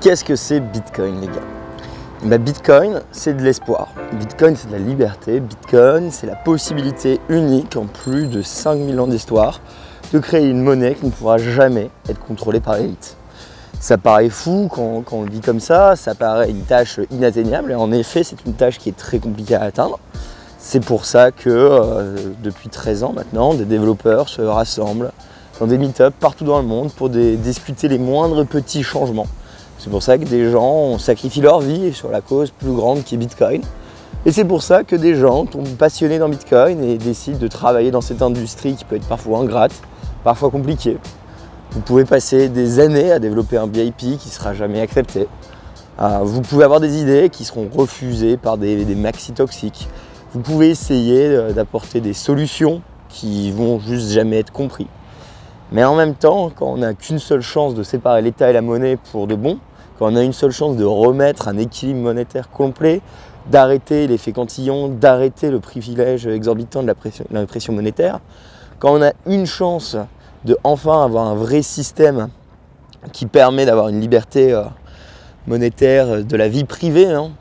Qu'est-ce que c'est Bitcoin, les gars? Bah, Bitcoin, c'est de l'espoir. Bitcoin, c'est de la liberté. Bitcoin, c'est la possibilité unique en plus de 5000 ans d'histoire de créer une monnaie qui ne pourra jamais être contrôlée par l'élite. Ça paraît fou quand, on le dit comme ça, ça paraît une tâche inatteignable et en effet c'est une tâche qui est très compliquée à atteindre. C'est pour ça que euh, depuis 13 ans maintenant, des développeurs se rassemblent dans des meet-ups partout dans le monde pour discuter les moindres petits changements c'est pour ça que des gens sacrifient leur vie sur la cause plus grande qui est Bitcoin. Et c'est pour ça que des gens tombent passionnés dans Bitcoin et décident de travailler dans cette industrie qui peut être parfois ingrate, parfois compliquée. Vous pouvez passer des années à développer un BIP qui ne sera jamais accepté. Euh, vous pouvez avoir des idées qui seront refusées par des, maxi toxiques. Vous pouvez essayer euh, d'apporter des solutions qui vont juste jamais être comprises. Mais en même temps, quand on n'a qu'une seule chance de séparer l'État et la monnaie pour de bon, quand on a une seule chance de remettre un équilibre monétaire complet, d'arrêter l'effet cantillon, d'arrêter le privilège exorbitant de la pression, monétaire, quand on a une chance de enfin avoir un vrai système qui permet d'avoir une liberté euh, monétaire de la vie privée, hein,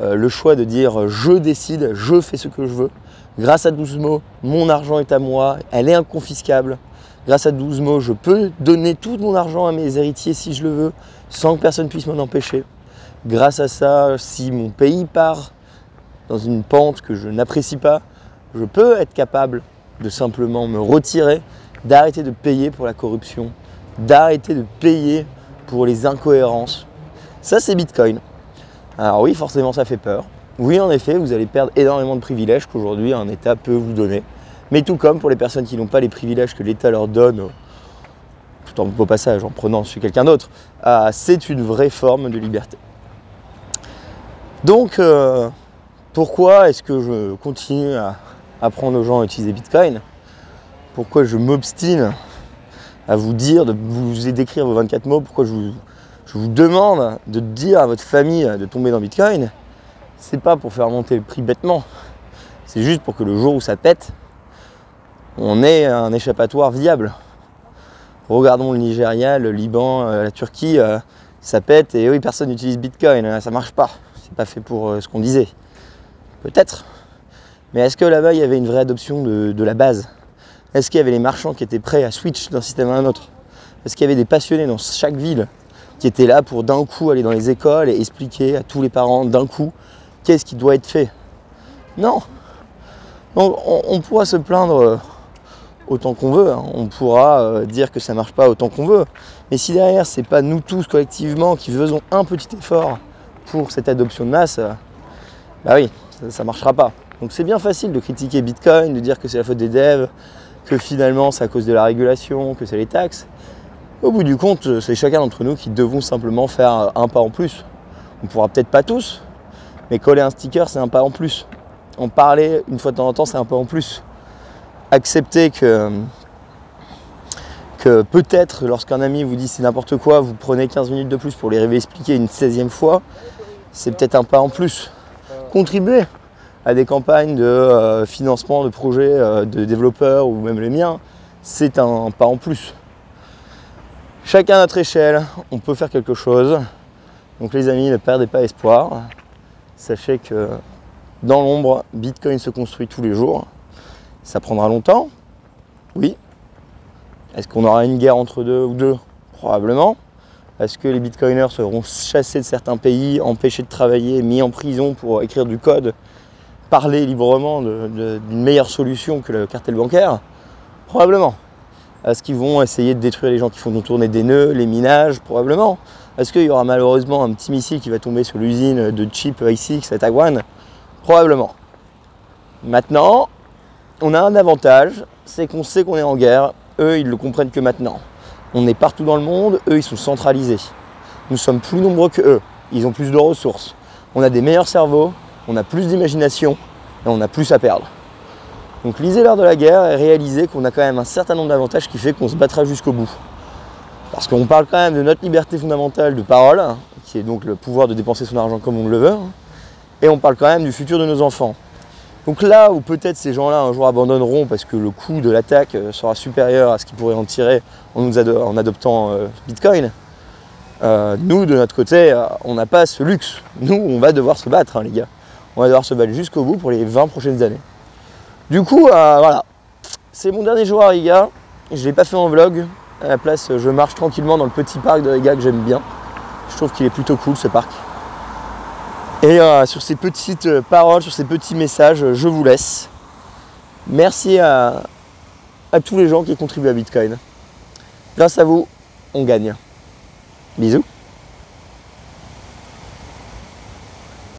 euh, le choix de dire je décide, je fais ce que je veux, grâce à 12 mots, mon argent est à moi, elle est inconfiscable, grâce à 12 mots, je peux donner tout mon argent à mes héritiers si je le veux, sans que personne puisse m'en empêcher. Grâce à ça, si mon pays part dans une pente que je n'apprécie pas, je peux être capable de simplement me retirer, d'arrêter de payer pour la corruption, d'arrêter de payer pour les incohérences. Ça, c'est Bitcoin. Alors oui, forcément, ça fait peur. Oui, en effet, vous allez perdre énormément de privilèges qu'aujourd'hui un État peut vous donner. Mais tout comme pour les personnes qui n'ont pas les privilèges que l'État leur donne, tout en beau passage, en prenant chez quelqu'un d'autre, ah, c'est une vraie forme de liberté. Donc, euh, pourquoi est-ce que je continue à apprendre aux gens à utiliser Bitcoin? Pourquoi je m'obstine à vous dire, de vous décrire vos 24 mots? Pourquoi je vous, je vous demande de dire à votre famille de tomber dans Bitcoin? C'est pas pour faire monter le prix bêtement. C'est juste pour que le jour où ça pète, on ait un échappatoire viable. Regardons le Nigeria, le Liban, euh, la Turquie, euh, ça pète et oui, personne n'utilise Bitcoin, euh, ça marche pas. C'est pas fait pour ce qu'on disait. Peut-être. Mais est-ce que là-bas, il y avait une vraie adoption de, la base? Est-ce qu'il y avait les marchands qui étaient prêts à switch d'un système à un autre? Est-ce qu'il y avait des passionnés dans chaque ville qui étaient là pour d'un coup aller dans les écoles et expliquer à tous les parents d'un coup qu'est-ce qui doit être fait? Non. Donc on pourra se plaindre autant qu'on veut. Hein. On pourra euh, dire que ça marche pas autant qu'on veut. Mais si derrière, c'est pas nous tous collectivement qui faisons un petit effort pour cette adoption de masse, euh, bah oui, ça, ne marchera pas. Donc c'est bien facile de critiquer Bitcoin, de dire que c'est la faute des devs, que finalement c'est à cause de la régulation, que c'est les taxes. Au bout du compte, c'est chacun d'entre nous qui devons simplement faire un pas en plus. On pourra peut-être pas tous, mais coller un sticker, c'est un pas en plus. En parler une fois de temps en temps, c'est un pas en plus accepter que, peut-être lorsqu'un ami vous dit c'est n'importe quoi, vous prenez 15 minutes de plus pour les réexpliquer une 16e fois, c'est peut-être un pas en plus. Contribuer à des campagnes de euh, financement de projets euh, de développeurs ou même les miens, c'est un pas en plus. Chacun à notre échelle, on peut faire quelque chose. Donc les amis, ne perdez pas espoir. Sachez que dans l'ombre, Bitcoin se construit tous les jours. Ça prendra longtemps Oui. Est-ce qu'on aura une guerre entre deux ou deux? Probablement. Est-ce que les bitcoiners seront chassés de certains pays, empêchés de travailler, mis en prison pour écrire du code, parler librement d'une meilleure solution que le cartel bancaire? Probablement. Est-ce qu'ils vont essayer de détruire les gens qui font tourner des nœuds, les minages? Probablement. Est-ce qu'il y aura malheureusement un petit missile qui va tomber sur l'usine de chip ICX à Taïwan? Probablement. Maintenant, on a un avantage, c'est qu'on sait qu'on est en guerre. Eux, ils le comprennent que maintenant. On est partout dans le monde, eux, ils sont centralisés. Nous sommes plus nombreux que eux. Ils ont plus de ressources. On a des meilleurs cerveaux, on a plus d'imagination et on a plus à perdre. Donc lisez l'heure de la guerre et réalisez qu'on a quand même un certain nombre d'avantages qui fait qu'on se battra jusqu'au bout. Parce qu'on parle quand même de notre liberté fondamentale de parole, qui est donc le pouvoir de dépenser son argent comme on le veut, et on parle quand même du futur de nos enfants. Donc là où peut-être ces gens-là un jour abandonneront parce que le coût de l'attaque euh, sera supérieur à ce qu'ils pourraient en tirer en, adoptant euh, Bitcoin, Euh, nous, de notre côté, on n'a pas ce luxe. Nous, on va devoir se battre, hein, les gars. On va devoir se battre jusqu'au bout pour les 20 prochaines années. Du coup, voilà. C'est mon dernier jour à Riga. Je ne l'ai pas fait en vlog. À la place, je marche tranquillement dans le petit parc de Riga que j'aime bien. Je trouve qu'il est plutôt cool ce parc. Et sur ces petites paroles, sur ces petits messages, je vous laisse. Merci à, à tous les gens qui contribuent à Bitcoin. Grâce à vous, on gagne. Bisous